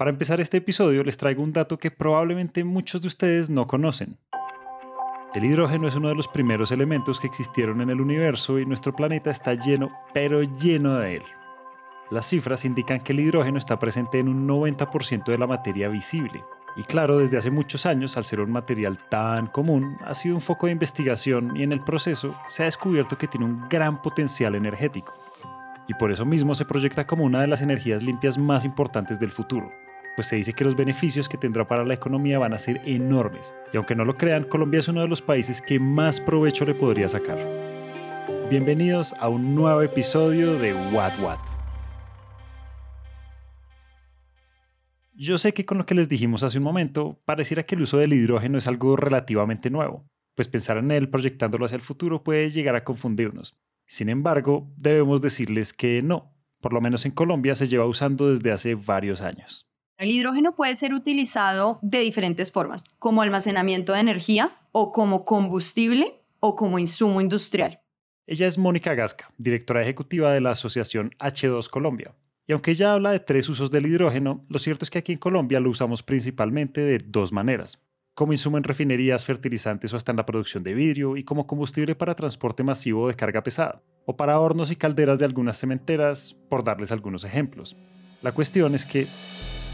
Para empezar este episodio les traigo un dato que probablemente muchos de ustedes no conocen. El hidrógeno es uno de los primeros elementos que existieron en el universo y nuestro planeta está lleno, pero lleno de él. Las cifras indican que el hidrógeno está presente en un 90% de la materia visible. Y claro, desde hace muchos años, al ser un material tan común, ha sido un foco de investigación y en el proceso se ha descubierto que tiene un gran potencial energético. Y por eso mismo se proyecta como una de las energías limpias más importantes del futuro, pues se dice que los beneficios que tendrá para la economía van a ser enormes. Y aunque no lo crean, Colombia es uno de los países que más provecho le podría sacar. Bienvenidos a un nuevo episodio de What What. Yo sé que con lo que les dijimos hace un momento, pareciera que el uso del hidrógeno es algo relativamente nuevo, pues pensar en él proyectándolo hacia el futuro puede llegar a confundirnos. Sin embargo, debemos decirles que no, por lo menos en Colombia se lleva usando desde hace varios años. El hidrógeno puede ser utilizado de diferentes formas, como almacenamiento de energía o como combustible o como insumo industrial. Ella es Mónica Gasca, directora ejecutiva de la Asociación H2 Colombia, y aunque ella habla de tres usos del hidrógeno, lo cierto es que aquí en Colombia lo usamos principalmente de dos maneras. Como insumo en refinerías, fertilizantes o hasta en la producción de vidrio y como combustible para transporte masivo de carga pesada, o para hornos y calderas de algunas cementeras, por darles algunos ejemplos. La cuestión es que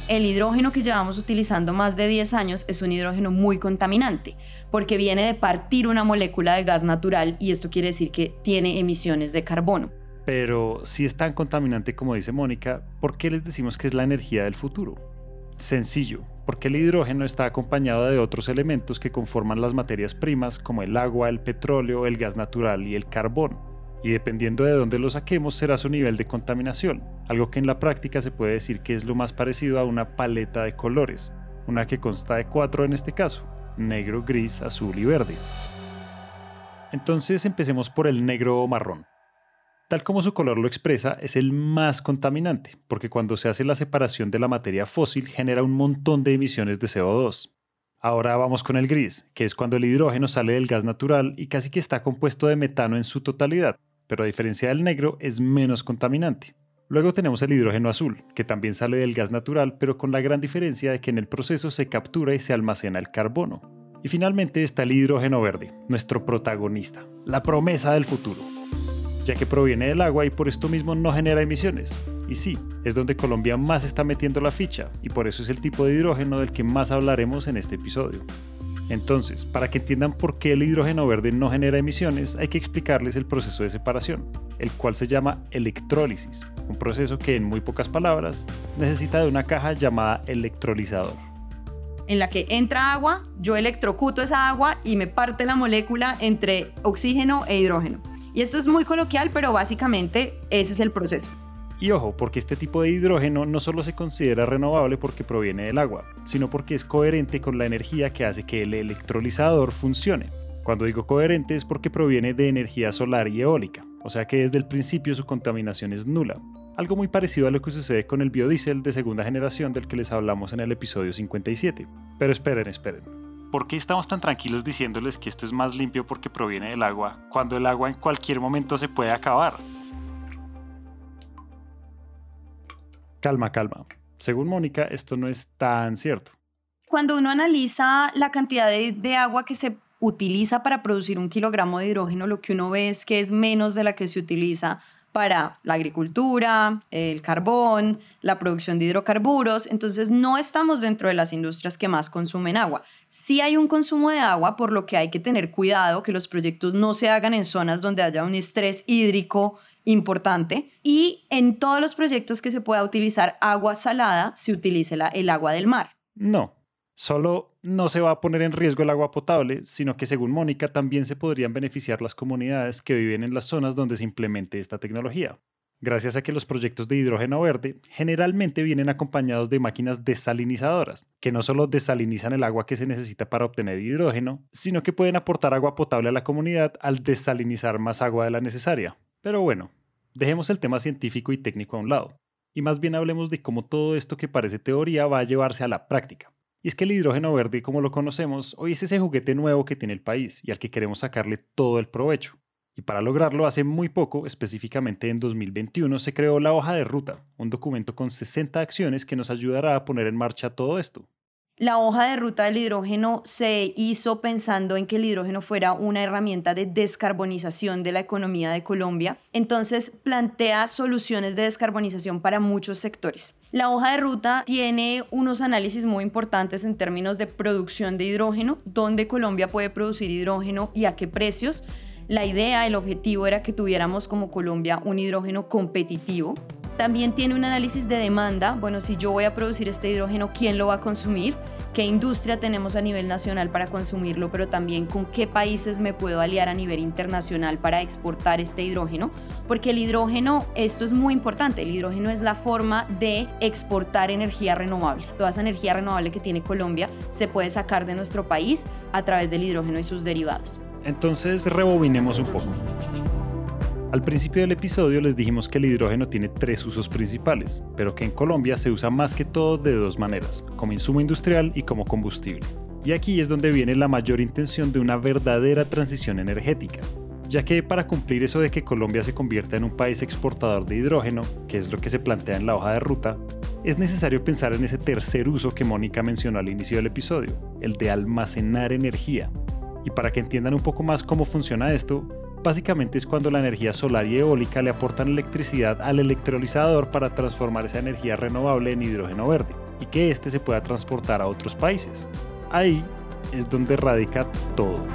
el hidrógeno que llevamos utilizando más de 10 años es un hidrógeno muy contaminante, porque viene de partir una molécula de gas natural y esto quiere decir que tiene emisiones de carbono. Pero si es tan contaminante como dice Mónica, ¿por qué les decimos que es la energía del futuro? Sencillo, porque el hidrógeno está acompañado de otros elementos que conforman las materias primas como el agua, el petróleo, el gas natural y el carbón. Y dependiendo de dónde lo saquemos será su nivel de contaminación, algo que en la práctica se puede decir que es lo más parecido a una paleta de colores, una que consta de cuatro en este caso, negro, gris, azul y verde. Entonces empecemos por el negro o marrón. Tal como su color lo expresa, es el más contaminante, porque cuando se hace la separación de la materia fósil genera un montón de emisiones de CO2. Ahora vamos con el gris, que es cuando el hidrógeno sale del gas natural y casi que está compuesto de metano en su totalidad, pero a diferencia del negro es menos contaminante. Luego tenemos el hidrógeno azul, que también sale del gas natural, pero con la gran diferencia de que en el proceso se captura y se almacena el carbono. Y finalmente está el hidrógeno verde, nuestro protagonista, la promesa del futuro ya que proviene del agua y por esto mismo no genera emisiones. Y sí, es donde Colombia más está metiendo la ficha, y por eso es el tipo de hidrógeno del que más hablaremos en este episodio. Entonces, para que entiendan por qué el hidrógeno verde no genera emisiones, hay que explicarles el proceso de separación, el cual se llama electrólisis, un proceso que en muy pocas palabras necesita de una caja llamada electrolizador. En la que entra agua, yo electrocuto esa agua y me parte la molécula entre oxígeno e hidrógeno. Y esto es muy coloquial, pero básicamente ese es el proceso. Y ojo, porque este tipo de hidrógeno no solo se considera renovable porque proviene del agua, sino porque es coherente con la energía que hace que el electrolizador funcione. Cuando digo coherente es porque proviene de energía solar y eólica, o sea que desde el principio su contaminación es nula. Algo muy parecido a lo que sucede con el biodiesel de segunda generación del que les hablamos en el episodio 57. Pero esperen, esperen. ¿Por qué estamos tan tranquilos diciéndoles que esto es más limpio porque proviene del agua, cuando el agua en cualquier momento se puede acabar? Calma, calma. Según Mónica, esto no es tan cierto. Cuando uno analiza la cantidad de, agua que se utiliza para producir un kilogramo de hidrógeno, lo que uno ve es que es menos de la que se utiliza para la agricultura, el carbón, la producción de hidrocarburos. Entonces no estamos dentro de las industrias que más consumen agua. Sí hay un consumo de agua, por lo que hay que tener cuidado que los proyectos no se hagan en zonas donde haya un estrés hídrico importante y en todos los proyectos que se pueda utilizar agua salada se utilice el agua del mar. No, Solo no se va a poner en riesgo el agua potable, sino que según Mónica también se podrían beneficiar las comunidades que viven en las zonas donde se implemente esta tecnología. Gracias a que los proyectos de hidrógeno verde generalmente vienen acompañados de máquinas desalinizadoras, que no solo desalinizan el agua que se necesita para obtener hidrógeno, sino que pueden aportar agua potable a la comunidad al desalinizar más agua de la necesaria. Pero bueno, dejemos el tema científico y técnico a un lado, y más bien hablemos de cómo todo esto que parece teoría va a llevarse a la práctica. Y es que el hidrógeno verde, como lo conocemos, hoy es ese juguete nuevo que tiene el país y al que queremos sacarle todo el provecho. Y para lograrlo, hace muy poco, específicamente en 2021, se creó la hoja de ruta, un documento con 60 acciones que nos ayudará a poner en marcha todo esto. La hoja de ruta del hidrógeno se hizo pensando en que el hidrógeno fuera una herramienta de descarbonización de la economía de Colombia. Entonces plantea soluciones de descarbonización para muchos sectores. La hoja de ruta tiene unos análisis muy importantes en términos de producción de hidrógeno, dónde Colombia puede producir hidrógeno y a qué precios. La idea, el objetivo era que tuviéramos como Colombia un hidrógeno competitivo también tiene un análisis de demanda, bueno, si yo voy a producir este hidrógeno, ¿quién lo va a consumir? ¿Qué industria tenemos a nivel nacional para consumirlo? Pero también con qué países me puedo aliar a nivel internacional para exportar este hidrógeno. Porque el hidrógeno, esto es muy importante, el hidrógeno es la forma de exportar energía renovable. Toda esa energía renovable que tiene Colombia se puede sacar de nuestro país a través del hidrógeno y sus derivados. Entonces rebobinemos un poco. Al principio del episodio les dijimos que el hidrógeno tiene tres usos principales, pero que en Colombia se usa más que todo de dos maneras, como insumo industrial y como combustible. Y aquí es donde viene la mayor intención de una verdadera transición energética, ya que para cumplir eso de que Colombia se convierta en un país exportador de hidrógeno, que es lo que se plantea en la hoja de ruta, es necesario pensar en ese tercer uso que Mónica mencionó al inicio del episodio, el de almacenar energía. Y para que entiendan un poco más cómo funciona esto, básicamente es cuando la energía solar y eólica le aportan electricidad al electrolizador para transformar esa energía renovable en hidrógeno verde y que éste se pueda transportar a otros países. Ahí es donde radica todo.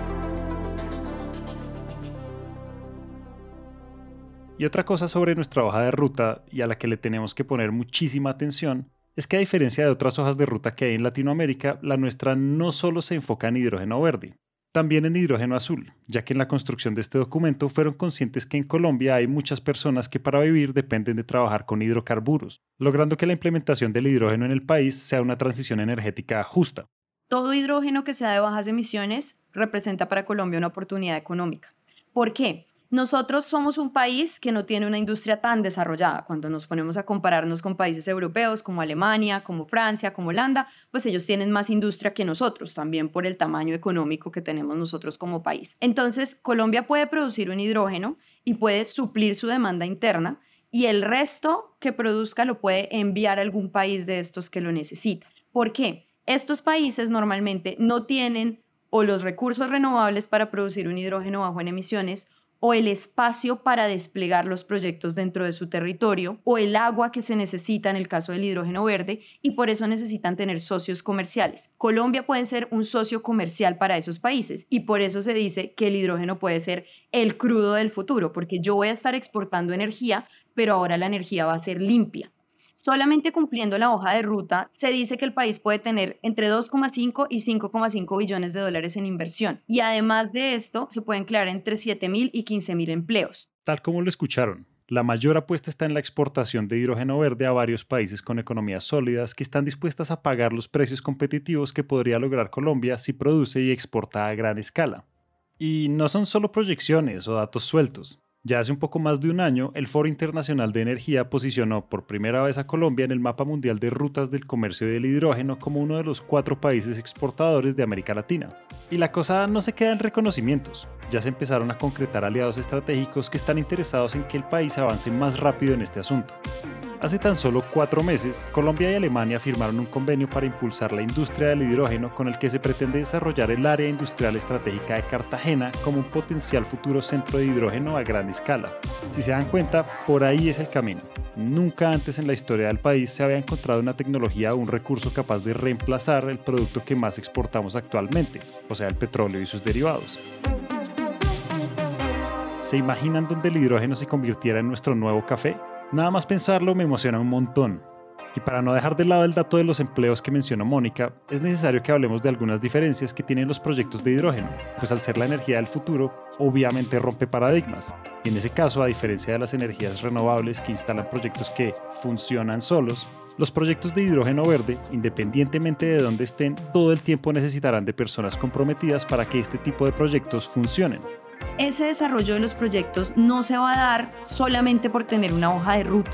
Y otra cosa sobre nuestra hoja de ruta y a la que le tenemos que poner muchísima atención es que a diferencia de otras hojas de ruta que hay en Latinoamérica, la nuestra no solo se enfoca en hidrógeno verde, también en hidrógeno azul, ya que en la construcción de este documento fueron conscientes que en Colombia hay muchas personas que para vivir dependen de trabajar con hidrocarburos, logrando que la implementación del hidrógeno en el país sea una transición energética justa. Todo hidrógeno que sea de bajas emisiones representa para Colombia una oportunidad económica. ¿Por qué? Nosotros somos un país que no tiene una industria tan desarrollada. Cuando nos ponemos a compararnos con países europeos como Alemania, como Francia, como Holanda, pues ellos tienen más industria que nosotros, también por el tamaño económico que tenemos nosotros como país. Entonces, Colombia puede producir un hidrógeno y puede suplir su demanda interna y el resto que produzca lo puede enviar a algún país de estos que lo necesita. ¿Por qué? Estos países normalmente no tienen o los recursos renovables para producir un hidrógeno bajo en emisiones o el espacio para desplegar los proyectos dentro de su territorio, o el agua que se necesita en el caso del hidrógeno verde, y por eso necesitan tener socios comerciales. Colombia puede ser un socio comercial para esos países, y por eso se dice que el hidrógeno puede ser el crudo del futuro, porque yo voy a estar exportando energía, pero ahora la energía va a ser limpia. Solamente cumpliendo la hoja de ruta, se dice que el país puede tener entre 2,5 y 5,5 billones de dólares en inversión. Y además de esto, se pueden crear entre 7 mil y 15 mil empleos. Tal como lo escucharon, la mayor apuesta está en la exportación de hidrógeno verde a varios países con economías sólidas que están dispuestas a pagar los precios competitivos que podría lograr Colombia si produce y exporta a gran escala. Y no son solo proyecciones o datos sueltos. Ya hace un poco más de un año, el Foro Internacional de Energía posicionó por primera vez a Colombia en el mapa mundial de rutas del comercio del hidrógeno como uno de los cuatro países exportadores de América Latina. Y la cosa no se queda en reconocimientos, ya se empezaron a concretar aliados estratégicos que están interesados en que el país avance más rápido en este asunto. Hace tan solo cuatro meses, Colombia y Alemania firmaron un convenio para impulsar la industria del hidrógeno con el que se pretende desarrollar el área industrial estratégica de Cartagena como un potencial futuro centro de hidrógeno a gran escala. Si se dan cuenta, por ahí es el camino. Nunca antes en la historia del país se había encontrado una tecnología o un recurso capaz de reemplazar el producto que más exportamos actualmente, o sea, el petróleo y sus derivados. ¿Se imaginan dónde el hidrógeno se convirtiera en nuestro nuevo café? Nada más pensarlo me emociona un montón. Y para no dejar de lado el dato de los empleos que mencionó Mónica, es necesario que hablemos de algunas diferencias que tienen los proyectos de hidrógeno, pues al ser la energía del futuro, obviamente rompe paradigmas. Y en ese caso, a diferencia de las energías renovables que instalan proyectos que funcionan solos, los proyectos de hidrógeno verde, independientemente de dónde estén, todo el tiempo necesitarán de personas comprometidas para que este tipo de proyectos funcionen ese desarrollo de los proyectos no se va a dar solamente por tener una hoja de ruta.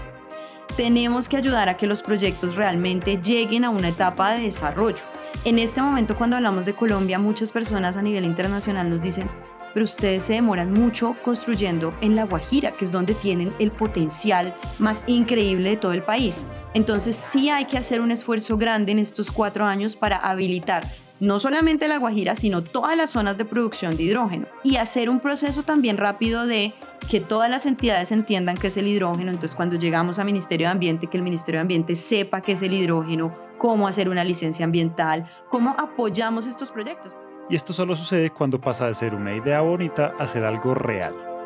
Tenemos que ayudar a que los proyectos realmente lleguen a una etapa de desarrollo. En este momento, cuando hablamos de Colombia, muchas personas a nivel internacional nos dicen, pero ustedes se demoran mucho construyendo en La Guajira, que es donde tienen el potencial más increíble de todo el país. Entonces sí hay que hacer un esfuerzo grande en estos cuatro años para habilitar no solamente La Guajira, sino todas las zonas de producción de hidrógeno y hacer un proceso también rápido de que todas las entidades entiendan qué es el hidrógeno. Entonces, cuando llegamos al Ministerio de Ambiente, que el Ministerio de Ambiente sepa qué es el hidrógeno, cómo hacer una licencia ambiental, cómo apoyamos estos proyectos. Y esto solo sucede cuando pasa de ser una idea bonita a ser algo real.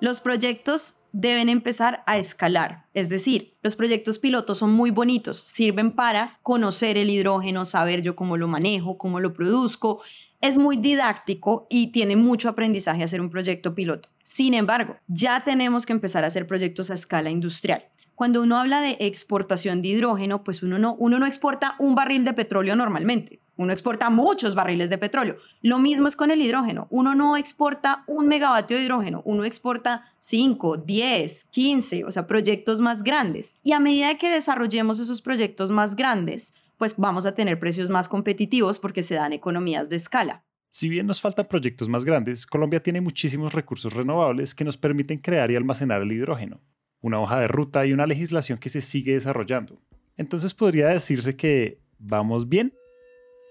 Los proyectos deben empezar a escalar, es decir, los proyectos pilotos son muy bonitos, sirven para conocer el hidrógeno, saber yo cómo lo manejo, cómo lo produzco, es muy didáctico y tiene mucho aprendizaje hacer un proyecto piloto. Sin embargo, ya tenemos que empezar a hacer proyectos a escala industrial. Cuando uno habla de exportación de hidrógeno, pues uno no, uno no exporta un barril de petróleo normalmente. Uno exporta muchos barriles de petróleo. Lo mismo es con el hidrógeno. Uno no exporta un megavatio de hidrógeno, uno exporta 5, 10, 15, o sea, proyectos más grandes. Y a medida que desarrollemos esos proyectos más grandes, pues vamos a tener precios más competitivos porque se dan economías de escala. Si bien nos faltan proyectos más grandes, Colombia tiene muchísimos recursos renovables que nos permiten crear y almacenar el hidrógeno, una hoja de ruta y una legislación que se sigue desarrollando. Entonces podría decirse que vamos bien.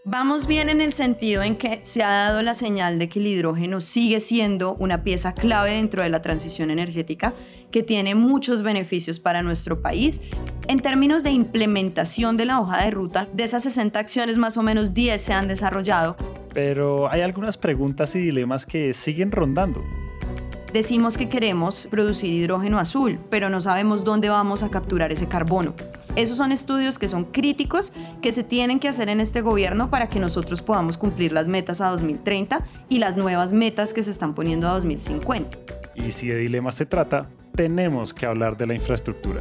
Vamos bien en el sentido en que se ha dado la señal de que el hidrógeno sigue siendo una pieza clave dentro de la transición energética que tiene muchos beneficios para nuestro país. En términos de implementación de la hoja de ruta, de esas 60 acciones más o menos 10 se han desarrollado. Pero hay algunas preguntas y dilemas que siguen rondando. Decimos que queremos producir hidrógeno azul, pero no sabemos dónde vamos a capturar ese carbono. Esos son estudios que son críticos, que se tienen que hacer en este gobierno para que nosotros podamos cumplir las metas a 2030 y las nuevas metas que se están poniendo a 2050. Y si de dilemas se trata, tenemos que hablar de la infraestructura.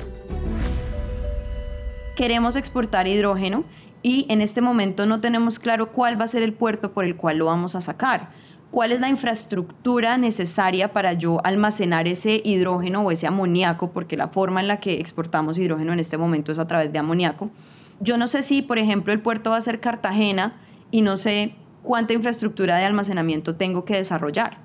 Queremos exportar hidrógeno y en este momento no tenemos claro cuál va a ser el puerto por el cual lo vamos a sacar cuál es la infraestructura necesaria para yo almacenar ese hidrógeno o ese amoníaco, porque la forma en la que exportamos hidrógeno en este momento es a través de amoníaco. Yo no sé si, por ejemplo, el puerto va a ser Cartagena y no sé cuánta infraestructura de almacenamiento tengo que desarrollar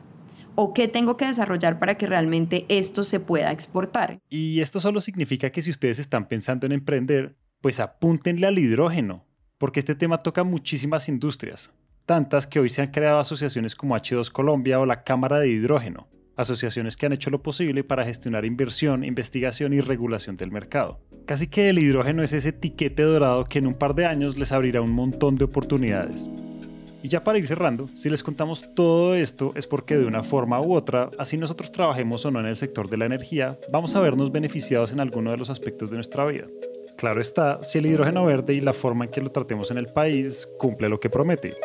o qué tengo que desarrollar para que realmente esto se pueda exportar. Y esto solo significa que si ustedes están pensando en emprender, pues apúntenle al hidrógeno, porque este tema toca muchísimas industrias tantas que hoy se han creado asociaciones como H2 Colombia o la Cámara de Hidrógeno, asociaciones que han hecho lo posible para gestionar inversión, investigación y regulación del mercado. Casi que el hidrógeno es ese tiquete dorado que en un par de años les abrirá un montón de oportunidades. Y ya para ir cerrando, si les contamos todo esto es porque de una forma u otra, así nosotros trabajemos o no en el sector de la energía, vamos a vernos beneficiados en alguno de los aspectos de nuestra vida. Claro está, si el hidrógeno verde y la forma en que lo tratemos en el país cumple lo que promete.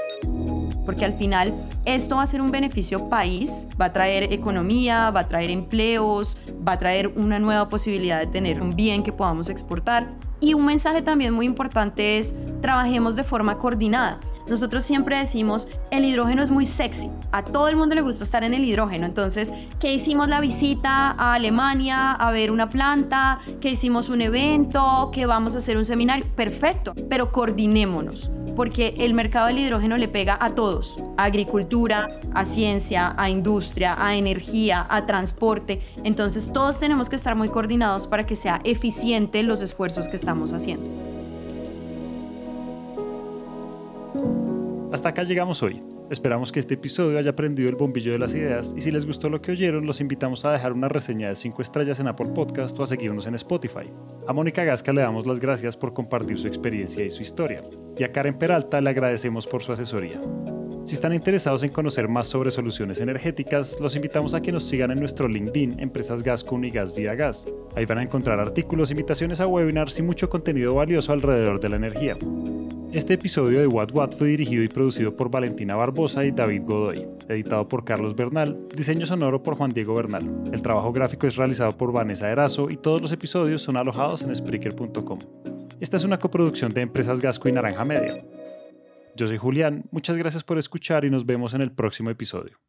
Porque al final esto va a ser un beneficio país, va a traer economía, va a traer empleos, va a traer una nueva posibilidad de tener un bien que podamos exportar. Y un mensaje también muy importante es trabajemos de forma coordinada. Nosotros siempre decimos, el hidrógeno es muy sexy, a todo el mundo le gusta estar en el hidrógeno, entonces, ¿qué hicimos la visita a Alemania a ver una planta? ¿Qué hicimos un evento? ¿Que vamos a hacer un seminario? Perfecto, pero coordinémonos porque el mercado del hidrógeno le pega a todos, a agricultura, a ciencia, a industria, a energía, a transporte. Entonces todos tenemos que estar muy coordinados para que sea eficiente los esfuerzos que estamos haciendo. Hasta acá llegamos hoy. Esperamos que este episodio haya prendido el bombillo de las ideas y si les gustó lo que oyeron, los invitamos a dejar una reseña de 5 estrellas en Apple Podcast o a seguirnos en Spotify. A Mónica Gasca le damos las gracias por compartir su experiencia y su historia, y a Karen Peralta le agradecemos por su asesoría. Si están interesados en conocer más sobre soluciones energéticas, los invitamos a que nos sigan en nuestro LinkedIn Empresas Gascon y Gas Vía Gas. Ahí van a encontrar artículos, invitaciones a webinars y mucho contenido valioso alrededor de la energía. Este episodio de What What fue dirigido y producido por Valentina Barbosa y David Godoy, editado por Carlos Bernal, diseño sonoro por Juan Diego Bernal. El trabajo gráfico es realizado por Vanessa Erazo y todos los episodios son alojados en Spreaker.com. Esta es una coproducción de Empresas Gasco y Naranja Media. Yo soy Julián, muchas gracias por escuchar y nos vemos en el próximo episodio.